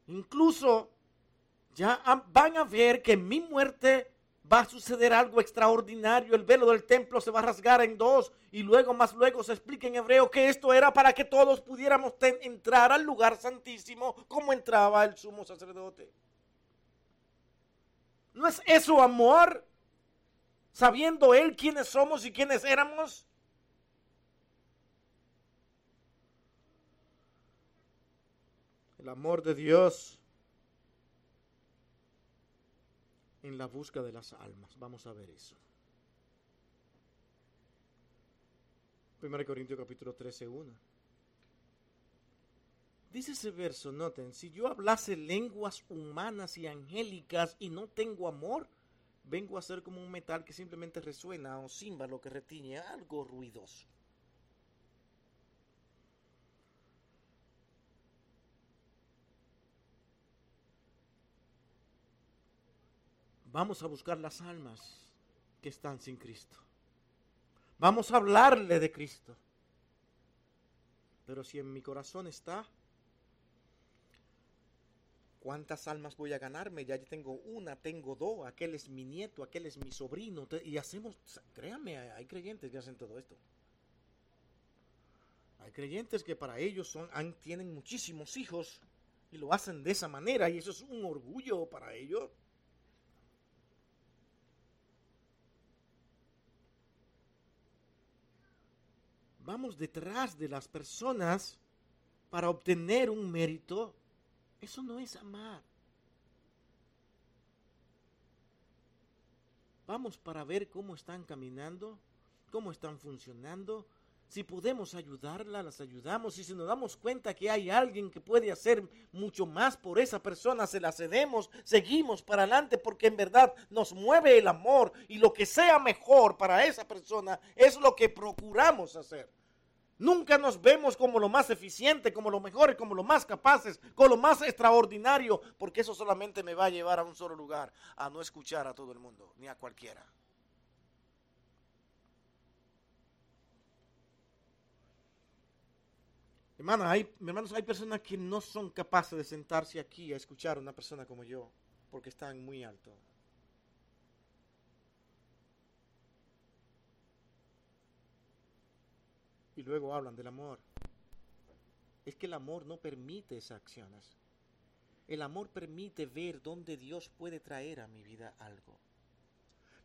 [SPEAKER 1] Incluso ya van a ver que en mi muerte va a suceder algo extraordinario. El velo del templo se va a rasgar en dos y luego más luego se explica en hebreo que esto era para que todos pudiéramos entrar al lugar santísimo como entraba el sumo sacerdote. ¿No es eso amor? sabiendo Él quiénes somos y quiénes éramos? El amor de Dios en la busca de las almas. Vamos a ver eso. 1 Corintios capítulo 13, 1. Dice ese verso, noten, si yo hablase lenguas humanas y angélicas y no tengo amor, vengo a ser como un metal que simplemente resuena o címbalo que retiñe algo ruidoso. Vamos a buscar las almas que están sin Cristo. Vamos a hablarle de Cristo. Pero si en mi corazón está ¿Cuántas almas voy a ganarme? Ya tengo una, tengo dos, aquel es mi nieto, aquel es mi sobrino. Y hacemos, créanme, hay creyentes que hacen todo esto. Hay creyentes que para ellos son, tienen muchísimos hijos y lo hacen de esa manera y eso es un orgullo para ellos. Vamos detrás de las personas para obtener un mérito eso no es amar. Vamos para ver cómo están caminando, cómo están funcionando. Si podemos ayudarla, las ayudamos. Y si nos damos cuenta que hay alguien que puede hacer mucho más por esa persona, se la cedemos, seguimos para adelante porque en verdad nos mueve el amor y lo que sea mejor para esa persona es lo que procuramos hacer. Nunca nos vemos como lo más eficiente, como lo mejor, como lo más capaces, como lo más extraordinario, porque eso solamente me va a llevar a un solo lugar, a no escuchar a todo el mundo, ni a cualquiera. Hermana, hay, hermanos, hay personas que no son capaces de sentarse aquí a escuchar a una persona como yo, porque están muy alto. y luego hablan del amor. Es que el amor no permite esas acciones. El amor permite ver dónde Dios puede traer a mi vida algo.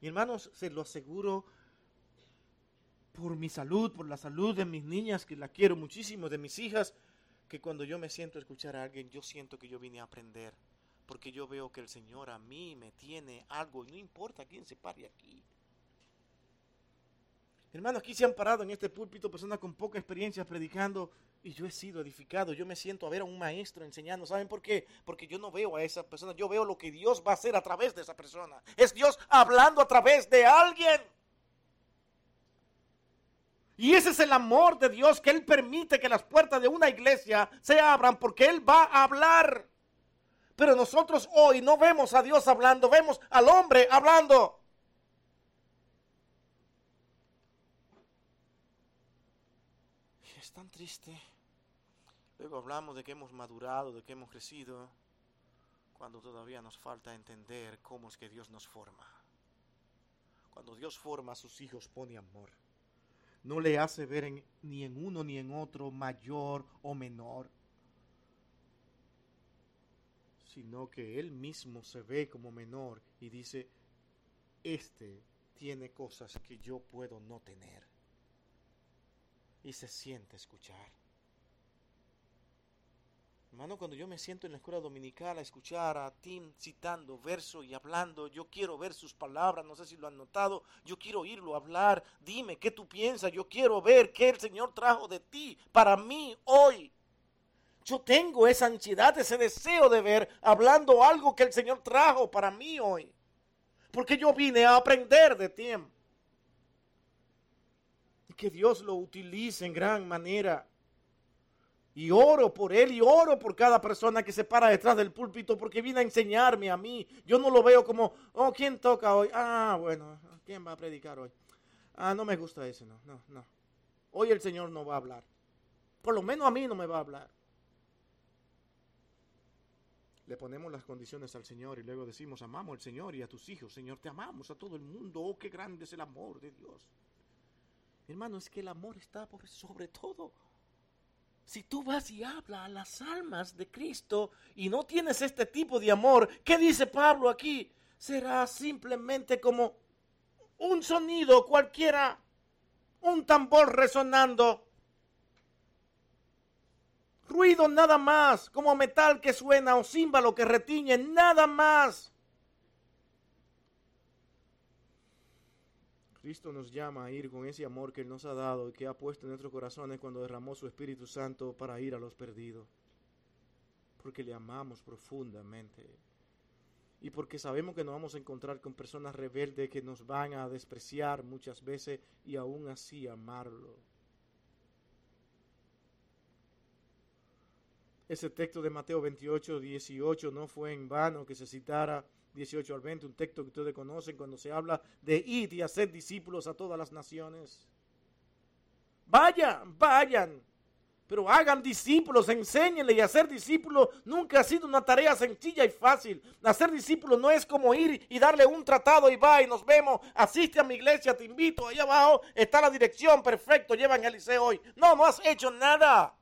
[SPEAKER 1] Mi hermanos, se lo aseguro por mi salud, por la salud de mis niñas, que la quiero muchísimo, de mis hijas, que cuando yo me siento a escuchar a alguien, yo siento que yo vine a aprender porque yo veo que el Señor a mí me tiene algo y no importa quién se pare aquí. Hermano, aquí se han parado en este púlpito personas con poca experiencia predicando y yo he sido edificado. Yo me siento a ver a un maestro enseñando. ¿Saben por qué? Porque yo no veo a esa persona, yo veo lo que Dios va a hacer a través de esa persona. Es Dios hablando a través de alguien. Y ese es el amor de Dios que Él permite que las puertas de una iglesia se abran porque Él va a hablar. Pero nosotros hoy no vemos a Dios hablando, vemos al hombre hablando. es tan triste. Luego hablamos de que hemos madurado, de que hemos crecido, cuando todavía nos falta entender cómo es que Dios nos forma. Cuando Dios forma a sus hijos pone amor. No le hace ver ni en uno ni en otro mayor o menor, sino que Él mismo se ve como menor y dice, este tiene cosas que yo puedo no tener y se siente escuchar. Hermano, cuando yo me siento en la escuela dominical a escuchar a Tim citando verso y hablando, yo quiero ver sus palabras, no sé si lo han notado, yo quiero oírlo hablar, dime qué tú piensas, yo quiero ver qué el Señor trajo de ti para mí hoy. Yo tengo esa ansiedad, ese deseo de ver hablando algo que el Señor trajo para mí hoy. Porque yo vine a aprender de Tim que Dios lo utilice en gran manera. Y oro por él y oro por cada persona que se para detrás del púlpito porque viene a enseñarme a mí. Yo no lo veo como, oh, ¿quién toca hoy? Ah, bueno, ¿quién va a predicar hoy? Ah, no me gusta ese, no, no, no. Hoy el Señor no va a hablar. Por lo menos a mí no me va a hablar. Le ponemos las condiciones al Señor y luego decimos, amamos al Señor y a tus hijos. Señor, te amamos a todo el mundo. Oh, qué grande es el amor de Dios. Hermano, es que el amor está por sobre todo. Si tú vas y hablas a las almas de Cristo y no tienes este tipo de amor, ¿qué dice Pablo aquí? Será simplemente como un sonido cualquiera, un tambor resonando, ruido nada más, como metal que suena o címbalo que retiñe, nada más. Cristo nos llama a ir con ese amor que Él nos ha dado y que ha puesto en nuestros corazones cuando derramó su Espíritu Santo para ir a los perdidos. Porque le amamos profundamente. Y porque sabemos que nos vamos a encontrar con personas rebeldes que nos van a despreciar muchas veces y aún así amarlo. Ese texto de Mateo 28, 18 no fue en vano que se citara 18 al 20, un texto que ustedes conocen cuando se habla de ir y hacer discípulos a todas las naciones. Vayan, vayan, pero hagan discípulos, enséñenle y hacer discípulos nunca ha sido una tarea sencilla y fácil. Hacer discípulos no es como ir y darle un tratado y va y nos vemos, asiste a mi iglesia, te invito, ahí abajo está la dirección, perfecto, llevan el liceo hoy. No, no has hecho nada.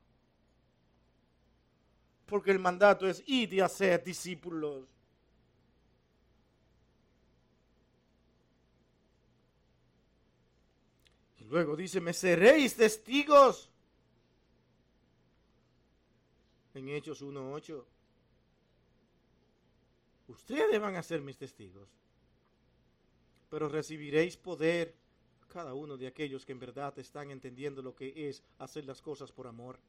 [SPEAKER 1] Porque el mandato es ir y hacer discípulos. Luego dice, me seréis testigos. En Hechos 1.8. Ustedes van a ser mis testigos. Pero recibiréis poder cada uno de aquellos que en verdad están entendiendo lo que es hacer las cosas por amor.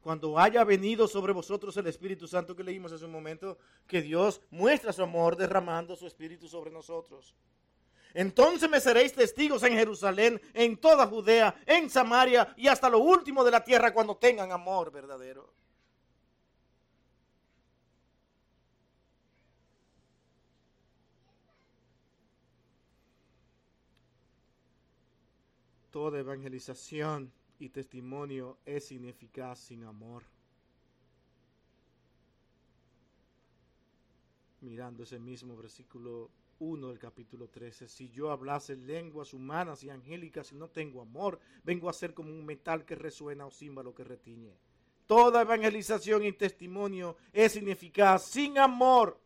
[SPEAKER 1] Cuando haya venido sobre vosotros el Espíritu Santo que leímos hace un momento, que Dios muestra su amor derramando su Espíritu sobre nosotros. Entonces me seréis testigos en Jerusalén, en toda Judea, en Samaria y hasta lo último de la tierra cuando tengan amor verdadero. Toda evangelización y testimonio es ineficaz sin amor. Mirando ese mismo versículo 1 del capítulo 13. Si yo hablase lenguas humanas y angélicas y no tengo amor, vengo a ser como un metal que resuena o címbalo que retiñe. Toda evangelización y testimonio es ineficaz sin amor.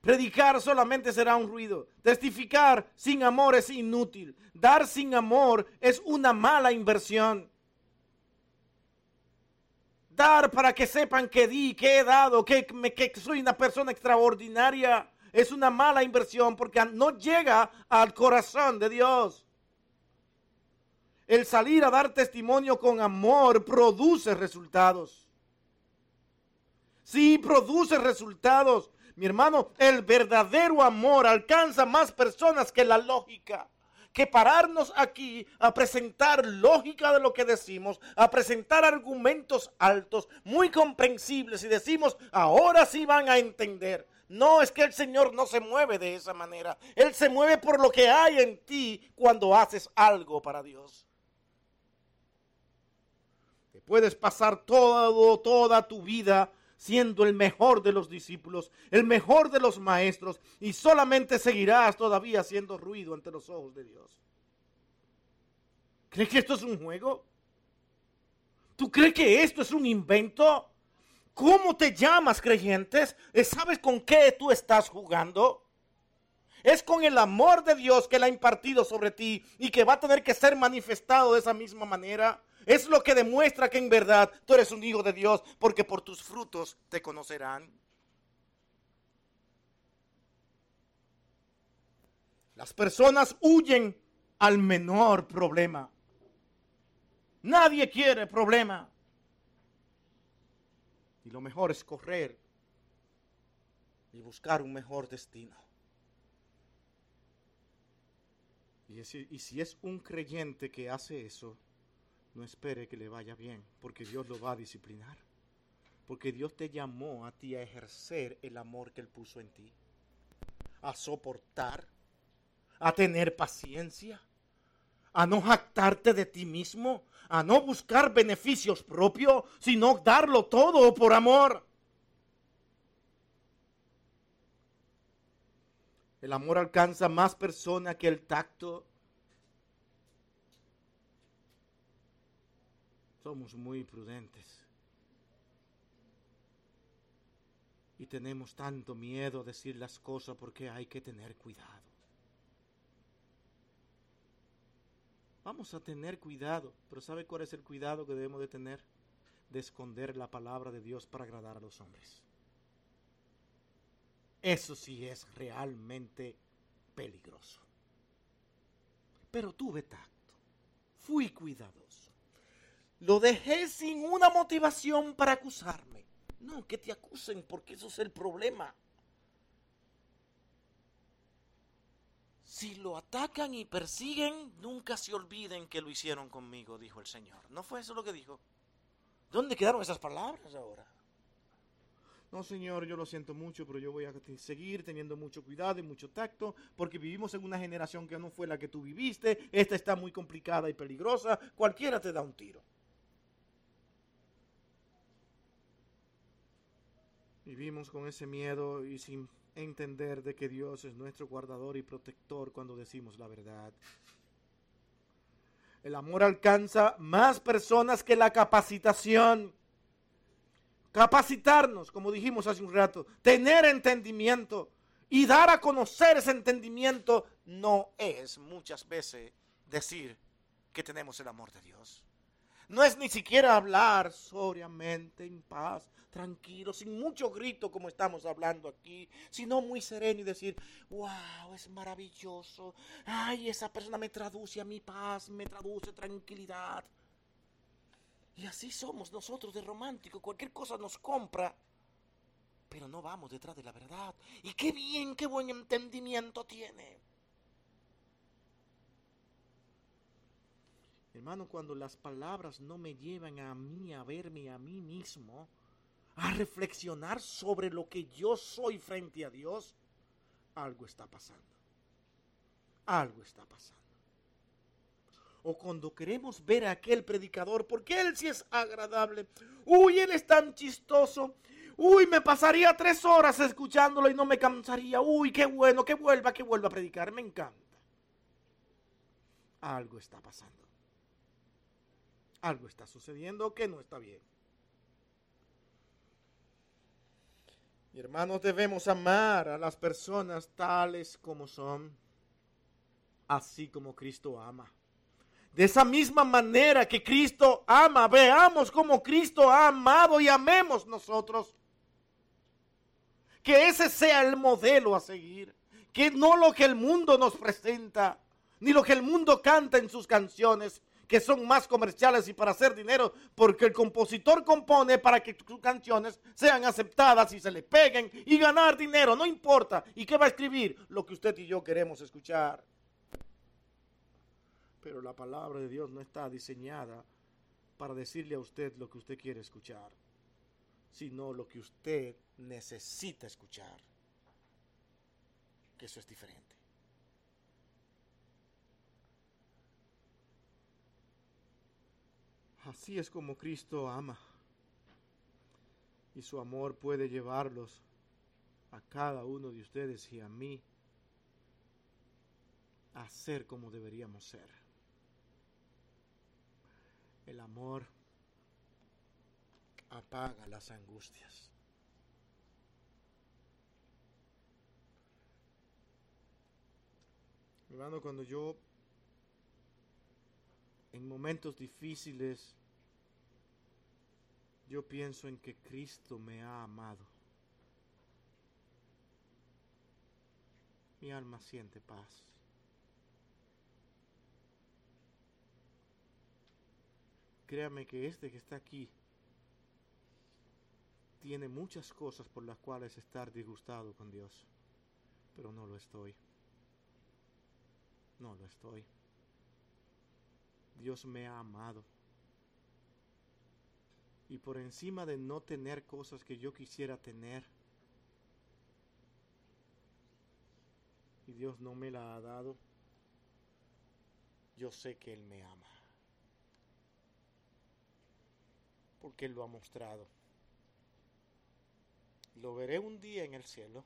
[SPEAKER 1] Predicar solamente será un ruido. Testificar sin amor es inútil. Dar sin amor es una mala inversión. dar para que sepan que di, que he dado, que, me, que soy una persona extraordinaria, es una mala inversión porque no llega al corazón de Dios. El salir a dar testimonio con amor produce resultados. Sí, produce resultados. Mi hermano, el verdadero amor alcanza más personas que la lógica que pararnos aquí a presentar lógica de lo que decimos, a presentar argumentos altos, muy comprensibles y decimos, ahora sí van a entender. No, es que el Señor no se mueve de esa manera. Él se mueve por lo que hay en ti cuando haces algo para Dios. Te puedes pasar toda tu vida siendo el mejor de los discípulos, el mejor de los maestros, y solamente seguirás todavía haciendo ruido ante los ojos de Dios. ¿Crees que esto es un juego? ¿Tú crees que esto es un invento? ¿Cómo te llamas, creyentes? ¿Sabes con qué tú estás jugando? Es con el amor de Dios que Él ha impartido sobre ti y que va a tener que ser manifestado de esa misma manera. Es lo que demuestra que en verdad tú eres un hijo de Dios, porque por tus frutos te conocerán. Las personas huyen al menor problema. Nadie quiere problema. Y lo mejor es correr y buscar un mejor destino. Y, y si es un creyente que hace eso, no espere que le vaya bien, porque Dios lo va a disciplinar. Porque Dios te llamó a ti a ejercer el amor que Él puso en ti. A soportar, a tener paciencia, a no jactarte de ti mismo, a no buscar beneficios propios, sino darlo todo por amor. El amor alcanza más personas que el tacto somos muy prudentes. Y tenemos tanto miedo a decir las cosas porque hay que tener cuidado. Vamos a tener cuidado, pero ¿sabe cuál es el cuidado que debemos de tener? De esconder la palabra de Dios para agradar a los hombres. Eso sí es realmente peligroso. Pero tuve tacto, fui cuidadoso. Lo dejé sin una motivación para acusarme. No, que te acusen porque eso es el problema. Si lo atacan y persiguen, nunca se olviden que lo hicieron conmigo, dijo el Señor. ¿No fue eso lo que dijo? ¿Dónde quedaron esas palabras ahora? No, Señor, yo lo siento mucho, pero yo voy a seguir teniendo mucho cuidado y mucho tacto, porque vivimos en una generación que no fue la que tú viviste. Esta está muy complicada y peligrosa. Cualquiera te da un tiro. Vivimos con ese miedo y sin entender de que Dios es nuestro guardador y protector cuando decimos la verdad. El amor alcanza más personas que la capacitación. Capacitarnos, como dijimos hace un rato, tener entendimiento y dar a conocer ese entendimiento no es muchas veces decir que tenemos el amor de Dios. No es ni siquiera hablar sobriamente, en paz, tranquilo, sin mucho grito como estamos hablando aquí, sino muy sereno y decir, wow, es maravilloso. Ay, esa persona me traduce a mi paz, me traduce tranquilidad. Y así somos nosotros de romántico. Cualquier cosa nos compra, pero no vamos detrás de la verdad. Y qué bien, qué buen entendimiento tiene. Hermano, cuando las palabras no me llevan a mí a verme a mí mismo, a reflexionar sobre lo que yo soy frente a Dios, algo está pasando. Algo está pasando. O cuando queremos ver a aquel predicador, porque él sí es agradable. Uy, él es tan chistoso. Uy, me pasaría tres horas escuchándolo y no me cansaría. Uy, qué bueno, que vuelva, que vuelva a predicar. Me encanta. Algo está pasando. Algo está sucediendo que no está bien. Hermanos, debemos amar a las personas tales como son, así como Cristo ama. De esa misma manera que Cristo ama, veamos como Cristo ha amado y amemos nosotros. Que ese sea el modelo a seguir. Que no lo que el mundo nos presenta, ni lo que el mundo canta en sus canciones, que son más comerciales y para hacer dinero, porque el compositor compone para que sus canciones sean aceptadas y se le peguen y ganar dinero, no importa. ¿Y qué va a escribir? Lo que usted y yo queremos escuchar. Pero la palabra de Dios no está diseñada para decirle a usted lo que usted quiere escuchar, sino lo que usted necesita escuchar. Eso es diferente. Así es como Cristo ama. Y su amor puede llevarlos a cada uno de ustedes y a mí a ser como deberíamos ser. El amor apaga las angustias. Hermano, cuando yo en momentos difíciles yo pienso en que Cristo me ha amado. Mi alma siente paz. Créame que este que está aquí tiene muchas cosas por las cuales estar disgustado con Dios, pero no lo estoy. No lo estoy. Dios me ha amado. Y por encima de no tener cosas que yo quisiera tener, y Dios no me la ha dado, yo sé que Él me ama. porque Él lo ha mostrado. Lo veré un día en el cielo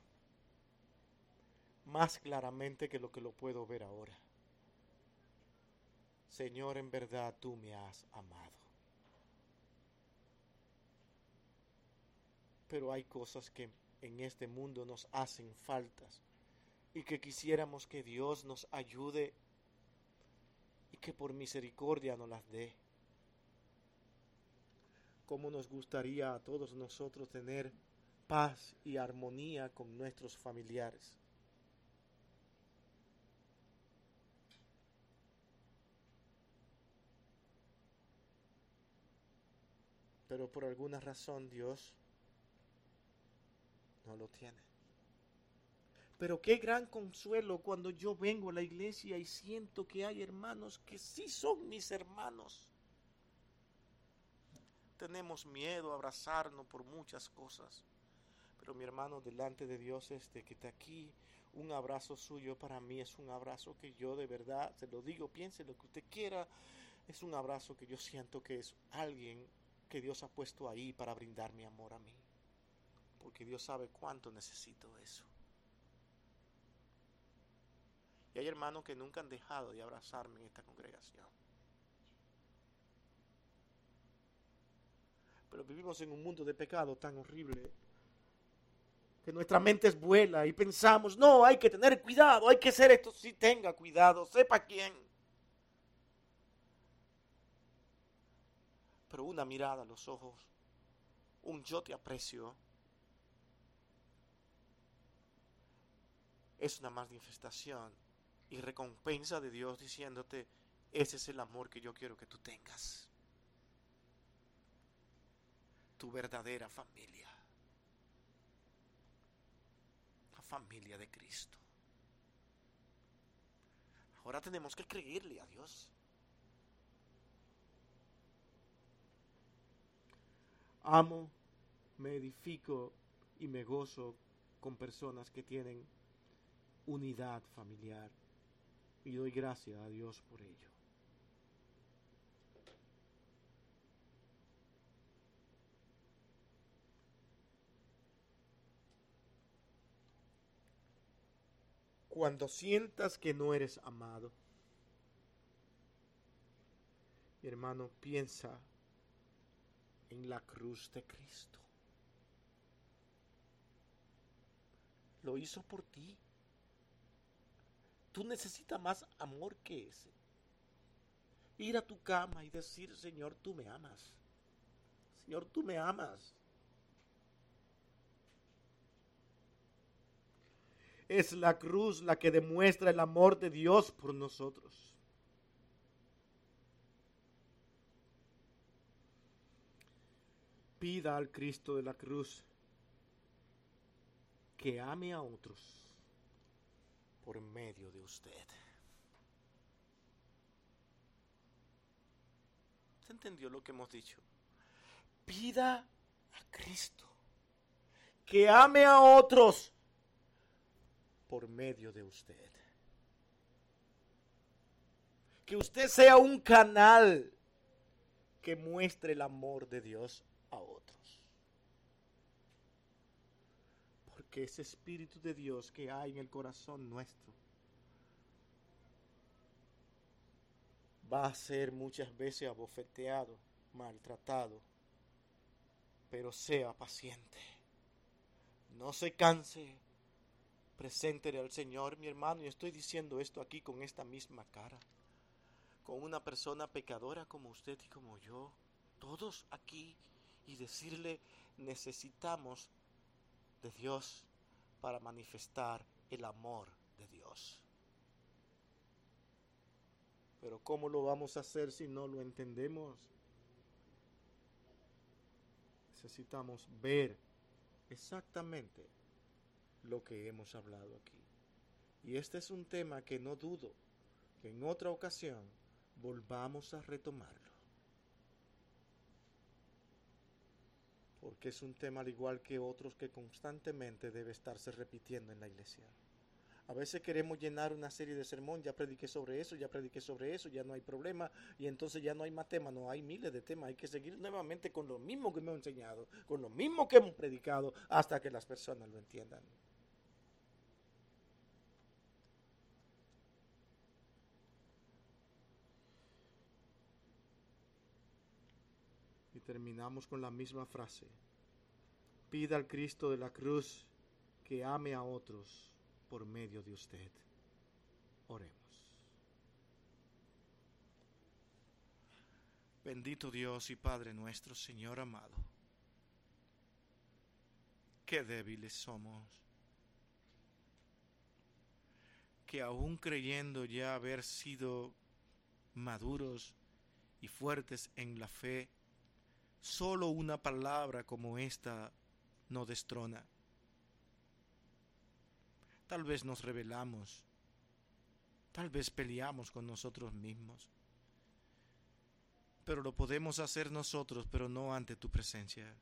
[SPEAKER 1] más claramente que lo que lo puedo ver ahora. Señor, en verdad tú me has amado. Pero hay cosas que en este mundo nos hacen faltas y que quisiéramos que Dios nos ayude y que por misericordia nos las dé cómo nos gustaría a todos nosotros tener paz y armonía con nuestros familiares. Pero por alguna razón Dios no lo tiene. Pero qué gran consuelo cuando yo vengo a la iglesia y siento que hay hermanos que sí son mis hermanos tenemos miedo a abrazarnos por muchas cosas. Pero mi hermano, delante de Dios, este que está aquí, un abrazo suyo para mí es un abrazo que yo de verdad, se lo digo, piense lo que usted quiera, es un abrazo que yo siento que es alguien que Dios ha puesto ahí para brindar mi amor a mí. Porque Dios sabe cuánto necesito eso. Y hay hermanos que nunca han dejado de abrazarme en esta congregación. Pero vivimos en un mundo de pecado tan horrible que nuestra mente es vuela y pensamos, no, hay que tener cuidado, hay que hacer esto. Sí, tenga cuidado, sepa quién. Pero una mirada a los ojos, un yo te aprecio, es una manifestación y recompensa de Dios diciéndote, ese es el amor que yo quiero que tú tengas tu verdadera familia. La familia de Cristo. Ahora tenemos que creerle a Dios. Amo, me edifico y me gozo con personas que tienen unidad familiar. Y doy gracias a Dios por ello. cuando sientas que no eres amado. Mi hermano, piensa en la cruz de Cristo. Lo hizo por ti. Tú necesitas más amor que ese. ir a tu cama y decir, Señor, tú me amas. Señor, tú me amas. Es la cruz la que demuestra el amor de Dios por nosotros. Pida al Cristo de la cruz que ame a otros por medio de usted. ¿Se entendió lo que hemos dicho? Pida a Cristo que ame a otros por medio de usted. Que usted sea un canal que muestre el amor de Dios a otros. Porque ese Espíritu de Dios que hay en el corazón nuestro va a ser muchas veces abofeteado, maltratado, pero sea paciente. No se canse. Preséntele al Señor, mi hermano, y estoy diciendo esto aquí con esta misma cara, con una persona pecadora como usted y como yo, todos aquí, y decirle, necesitamos de Dios para manifestar el amor de Dios. Pero ¿cómo lo vamos a hacer si no lo entendemos? Necesitamos ver exactamente lo que hemos hablado aquí. Y este es un tema que no dudo que en otra ocasión volvamos a retomarlo. Porque es un tema al igual que otros que constantemente debe estarse repitiendo en la iglesia. A veces queremos llenar una serie de sermón, ya prediqué sobre eso, ya prediqué sobre eso, ya no hay problema y entonces ya no hay más temas, no hay miles de temas, hay que seguir nuevamente con lo mismo que hemos enseñado, con lo mismo que hemos predicado hasta que las personas lo entiendan. Terminamos con la misma frase. Pida al Cristo de la cruz que ame a otros por medio de usted. Oremos. Bendito Dios y Padre nuestro, Señor amado. Qué débiles somos. Que aún creyendo ya haber sido maduros y fuertes en la fe, solo una palabra como esta no destrona. Tal vez nos rebelamos, tal vez peleamos con nosotros mismos, pero lo podemos hacer nosotros, pero no ante tu presencia.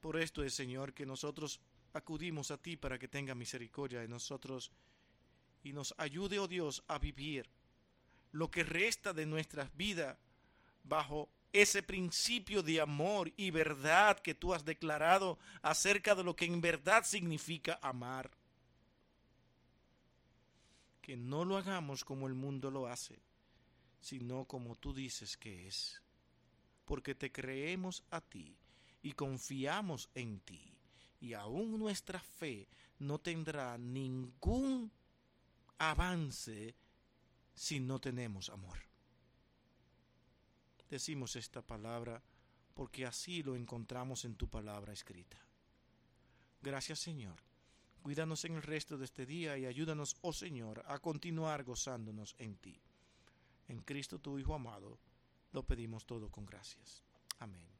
[SPEAKER 1] Por esto es, Señor, que nosotros acudimos a ti para que tenga misericordia de nosotros y nos ayude, oh Dios, a vivir lo que resta de nuestras vidas bajo ese principio de amor y verdad que tú has declarado acerca de lo que en verdad significa amar. Que no lo hagamos como el mundo lo hace, sino como tú dices que es. Porque te creemos a ti y confiamos en ti, y aún nuestra fe no tendrá ningún avance si no tenemos amor. Decimos esta palabra porque así lo encontramos en tu palabra escrita. Gracias Señor. Cuídanos en el resto de este día y ayúdanos, oh Señor, a continuar gozándonos en ti. En Cristo tu Hijo amado, lo pedimos todo con gracias. Amén.